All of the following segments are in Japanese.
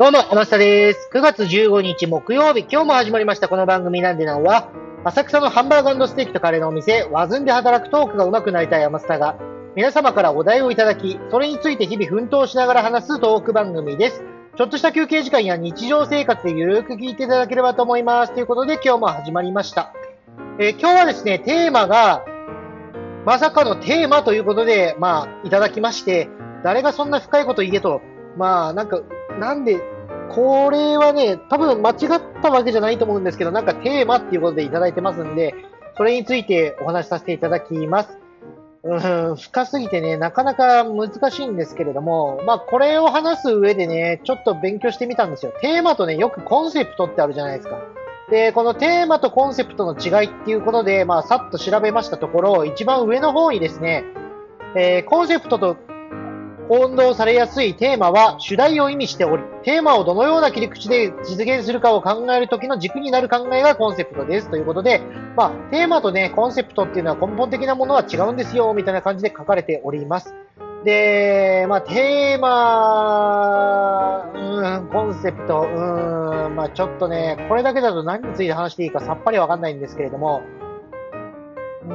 どうも、天下です。9月15日木曜日、今日も始まりましたこの番組なんでなんは、浅草のハンバーガーステーキとカレーのお店、ワズンで働くトークが上手くなりたい天下が、皆様からお題をいただき、それについて日々奮闘しながら話すトーク番組です。ちょっとした休憩時間や日常生活でゆるく聞いていただければと思います。ということで今日も始まりました。えー、今日はですね、テーマが、まさかのテーマということで、まあ、いただきまして、誰がそんな深いこと言えと、まあ、なんか、なんで、これはね、多分間違ったわけじゃないと思うんですけど、なんかテーマっていうことでいただいてますんで、それについてお話しさせていただきます。うん、深すぎてね、なかなか難しいんですけれども、まあこれを話す上でね、ちょっと勉強してみたんですよ。テーマとね、よくコンセプトってあるじゃないですか。で、このテーマとコンセプトの違いっていうことで、まあさっと調べましたところ、一番上の方にですね、えー、コンセプトと混同されやすいテーマは主題を意味しており、テーマをどのような切り口で実現するかを考えるときの軸になる考えがコンセプトです。ということで、まあ、テーマとね、コンセプトっていうのは根本的なものは違うんですよ、みたいな感じで書かれております。で、まあ、テーマ、うん、コンセプト、うん、まあ、ちょっとね、これだけだと何について話していいかさっぱりわかんないんですけれども、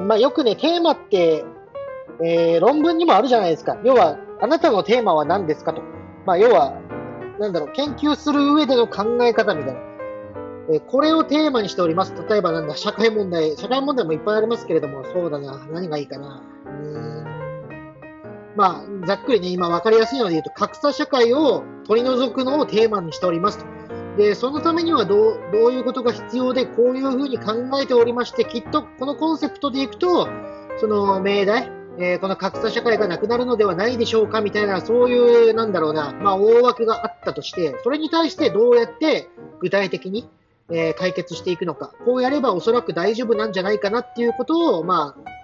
まあ、よくね、テーマって、えー、論文にもあるじゃないですか。要は、あなたのテーマは何ですかと。まあ、要は、なんだろう、研究する上での考え方みたいな。えこれをテーマにしております。例えばなんだ、社会問題、社会問題もいっぱいありますけれども、そうだな、何がいいかな。うん。まあ、ざっくりね、今分かりやすいので言うと、格差社会を取り除くのをテーマにしておりますと。で、そのためにはどう、どういうことが必要で、こういうふうに考えておりまして、きっとこのコンセプトでいくと、その命題、えー、この格差社会がなくなるのではないでしょうかみたいな、そういう、なんだろうな、まあ、大枠があったとして、それに対してどうやって具体的に、えー、解決していくのか、こうやればおそらく大丈夫なんじゃないかなっていうことを、まあ、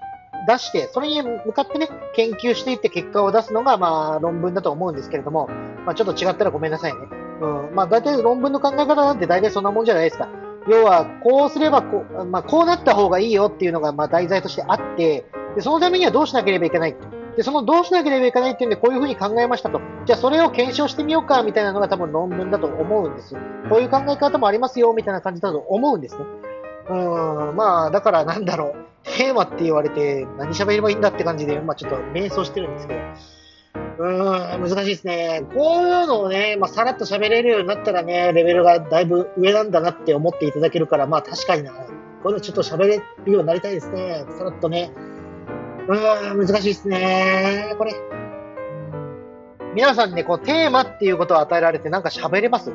出して、それに向かってね、研究していって結果を出すのが、まあ、論文だと思うんですけれども、まあ、ちょっと違ったらごめんなさいね。うん。まあ、大体論文の考え方なんて大体そんなもんじゃないですか。要は、こうすればこう、まあ、こうなった方がいいよっていうのが、まあ、題材としてあって、で、そのためにはどうしなければいけない？で、そのどうしなければいけないっていうんで、こういうふうに考えましたと。じゃあ、それを検証してみようか、みたいなのが多分論文だと思うんです。こういう考え方もありますよ、みたいな感じだと思うんですね。うーん、まあ、だからなんだろう。テーマって言われて、何喋ればいいんだって感じで、まあちょっと迷走してるんですけど。うーん、難しいですね。こういうのをね、まあ、さらっと喋れるようになったらね、レベルがだいぶ上なんだなって思っていただけるから、まあ確かにな。こういうのちょっと喋れるようになりたいですね。さらっとね。うーん、難しいですね。これ。皆さんね、こう、テーマっていうことを与えられてなんか喋れます？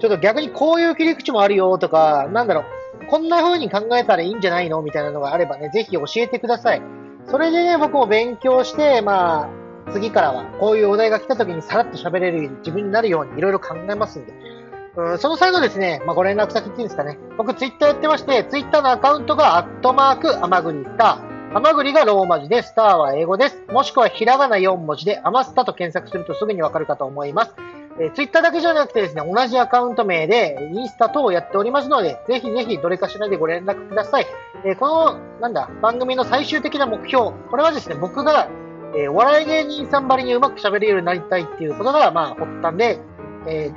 ちょっと逆にこういう切り口もあるよとか、なんだろう、こんな風に考えたらいいんじゃないの？みたいなのがあればね、ぜひ教えてください。それでね、僕も勉強して、まあ、次からはこういうお題が来た時にさらっと喋れる自分になるようにいろいろ考えますんで。うん、その際のですね、まあ、ご連絡先っていうんですかね。僕ツイッターやってまして、ツイッターのアカウントがアットマーク、アマグリスター。ハマグリがローマ字で、スターは英語です。もしくはひらがな4文字で、アマスタと検索するとすぐにわかるかと思います。えー、ツイッターだけじゃなくてですね、同じアカウント名で、インスタ等をやっておりますので、ぜひぜひどれかしらでご連絡ください。えー、この、なんだ、番組の最終的な目標、これはですね、僕が、えー、お笑い芸人さんばりにうまく喋れるようになりたいっていうことが、まあ、発端で、えー、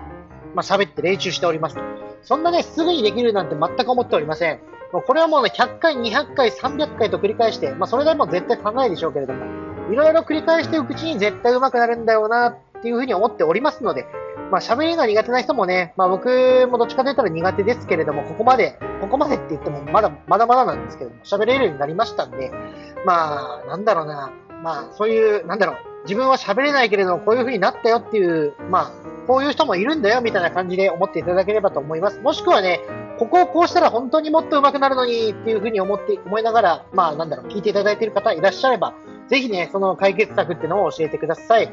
まあ、喋って練習しております。そんなね、すぐにできるなんて全く思っておりません。まこれはもうね、100回、200回、300回と繰り返して、まあ、それでも絶対足らないでしょうけれども、いろいろ繰り返していくうちに絶対上手くなるんだよな、っていうふうに思っておりますので、まあ、喋りが苦手な人もね、まあ、僕もどっちかと言ったら苦手ですけれども、ここまで、ここまでって言っても、まだ、まだまだなんですけども、喋れるようになりましたんで、まあ、なんだろうな、まあ、そういう、なんだろう、自分は喋れないけれども、こういう風になったよっていう、まあ、こういう人もいるんだよ、みたいな感じで思っていただければと思います。もしくはね、ここをこうしたら本当にもっと上手くなるのにっていうふうに思って、思いながら、まあなんだろう、聞いていただいている方いらっしゃれば、ぜひね、その解決策っていうのを教えてください。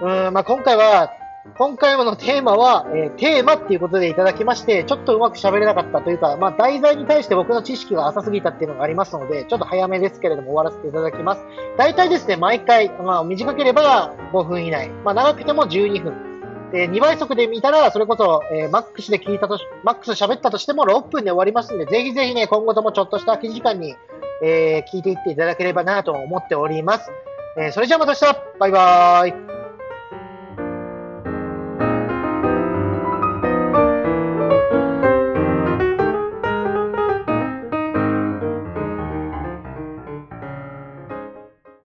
うん、まあ今回は、今回のテーマは、えー、テーマっていうことでいただきまして、ちょっとうまく喋れなかったというか、まあ題材に対して僕の知識が浅すぎたっていうのがありますので、ちょっと早めですけれども終わらせていただきます。大体ですね、毎回、まあ短ければ5分以内、まあ長くても12分。で、2倍速で見たら、それこそ、えー、マックスで聞いたとし、マックス喋ったとしても6分で終わりますんで、ぜひぜひね、今後ともちょっとした空き時間に、えー、聞いていっていただければなと思っております。えー、それじゃあまた明日バイバーイ